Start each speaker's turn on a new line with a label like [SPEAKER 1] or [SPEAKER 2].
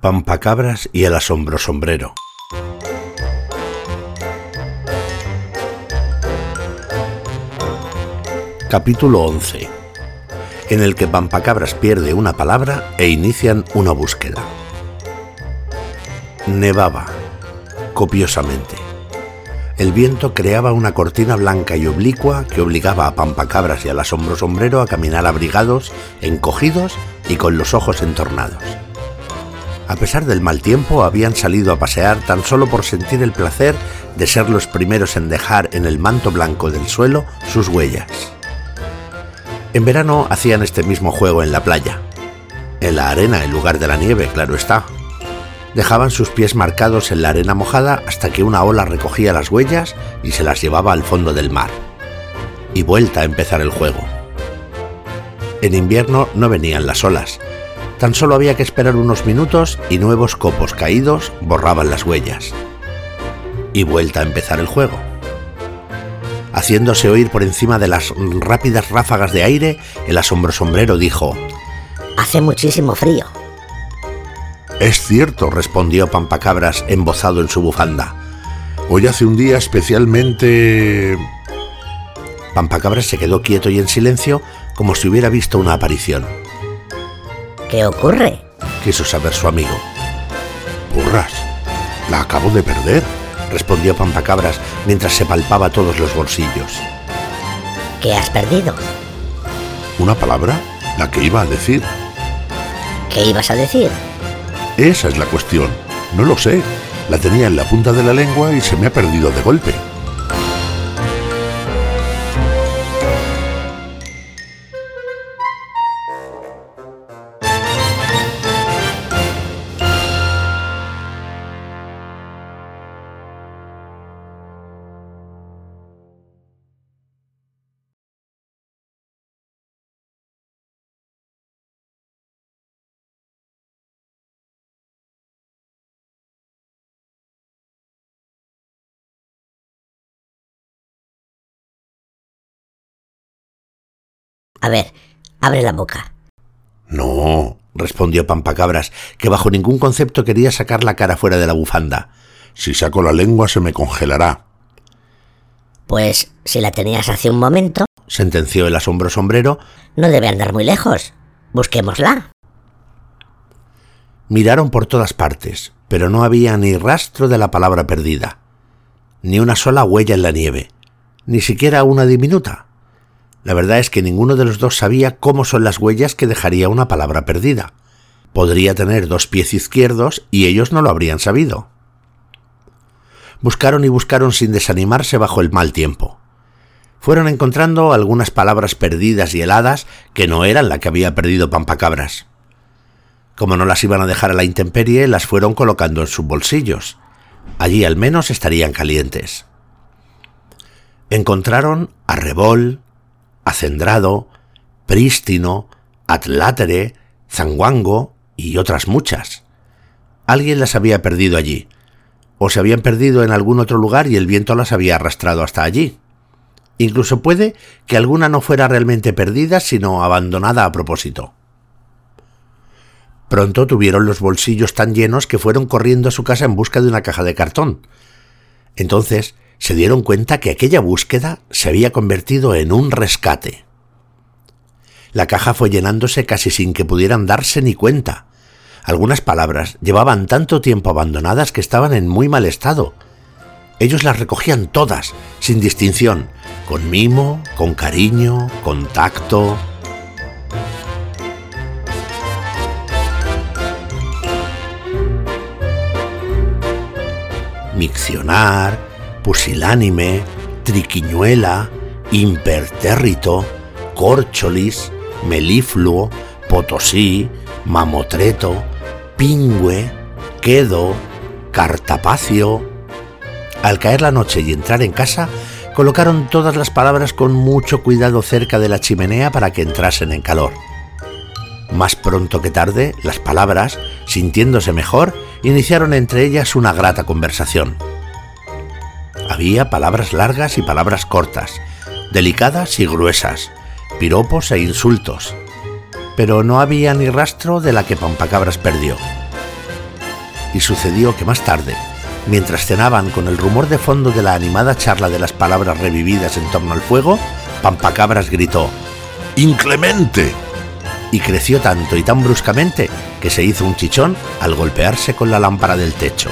[SPEAKER 1] Pampacabras y el asombro sombrero. Capítulo 11. En el que Pampacabras pierde una palabra e inician una búsqueda. Nevaba copiosamente. El viento creaba una cortina blanca y oblicua que obligaba a Pampacabras y al asombro sombrero a caminar abrigados, encogidos y con los ojos entornados. A pesar del mal tiempo, habían salido a pasear tan solo por sentir el placer de ser los primeros en dejar en el manto blanco del suelo sus huellas. En verano hacían este mismo juego en la playa. En la arena en lugar de la nieve, claro está. Dejaban sus pies marcados en la arena mojada hasta que una ola recogía las huellas y se las llevaba al fondo del mar. Y vuelta a empezar el juego. En invierno no venían las olas, Tan solo había que esperar unos minutos y nuevos copos caídos borraban las huellas. Y vuelta a empezar el juego. Haciéndose oír por encima de las rápidas ráfagas de aire, el asombro sombrero dijo,
[SPEAKER 2] Hace muchísimo frío.
[SPEAKER 1] Es cierto, respondió Pampacabras embozado en su bufanda. Hoy hace un día especialmente... Pampacabras se quedó quieto y en silencio como si hubiera visto una aparición.
[SPEAKER 2] ¿Qué ocurre?
[SPEAKER 1] quiso saber su amigo. Burras, la acabo de perder, respondió Pampacabras mientras se palpaba todos los bolsillos.
[SPEAKER 2] ¿Qué has perdido?
[SPEAKER 1] Una palabra, la que iba a decir.
[SPEAKER 2] ¿Qué ibas a decir?
[SPEAKER 1] Esa es la cuestión. No lo sé. La tenía en la punta de la lengua y se me ha perdido de golpe.
[SPEAKER 2] A ver, abre la boca.
[SPEAKER 1] No, respondió Pampacabras, que bajo ningún concepto quería sacar la cara fuera de la bufanda. Si saco la lengua se me congelará.
[SPEAKER 2] Pues si la tenías hace un momento,
[SPEAKER 1] sentenció el asombro sombrero,
[SPEAKER 2] no debe andar muy lejos. Busquémosla.
[SPEAKER 1] Miraron por todas partes, pero no había ni rastro de la palabra perdida, ni una sola huella en la nieve, ni siquiera una diminuta. La verdad es que ninguno de los dos sabía cómo son las huellas que dejaría una palabra perdida. Podría tener dos pies izquierdos y ellos no lo habrían sabido. Buscaron y buscaron sin desanimarse bajo el mal tiempo. Fueron encontrando algunas palabras perdidas y heladas que no eran la que había perdido Pampacabras. Como no las iban a dejar a la intemperie, las fueron colocando en sus bolsillos. Allí al menos estarían calientes. Encontraron arrebol, acendrado, prístino, atlátere, zanguango y otras muchas. Alguien las había perdido allí, o se habían perdido en algún otro lugar y el viento las había arrastrado hasta allí. Incluso puede que alguna no fuera realmente perdida, sino abandonada a propósito. Pronto tuvieron los bolsillos tan llenos que fueron corriendo a su casa en busca de una caja de cartón. Entonces se dieron cuenta que aquella búsqueda se había convertido en un rescate. La caja fue llenándose casi sin que pudieran darse ni cuenta. Algunas palabras llevaban tanto tiempo abandonadas que estaban en muy mal estado. Ellos las recogían todas, sin distinción, con mimo, con cariño, con tacto. Miccionar, pusilánime, triquiñuela, impertérrito, córcholis, melifluo, potosí, mamotreto, pingüe, quedo, cartapacio. Al caer la noche y entrar en casa, colocaron todas las palabras con mucho cuidado cerca de la chimenea para que entrasen en calor. Más pronto que tarde, las palabras, sintiéndose mejor, iniciaron entre ellas una grata conversación. Había palabras largas y palabras cortas, delicadas y gruesas, piropos e insultos, pero no había ni rastro de la que Pampacabras perdió. y sucedió que más tarde, mientras cenaban con el rumor de fondo de la animada charla de las palabras revividas en torno al fuego, Pampacabras gritó ¡Inclemente! y creció tanto y tan bruscamente que se hizo un chichón al golpearse con la lámpara del techo.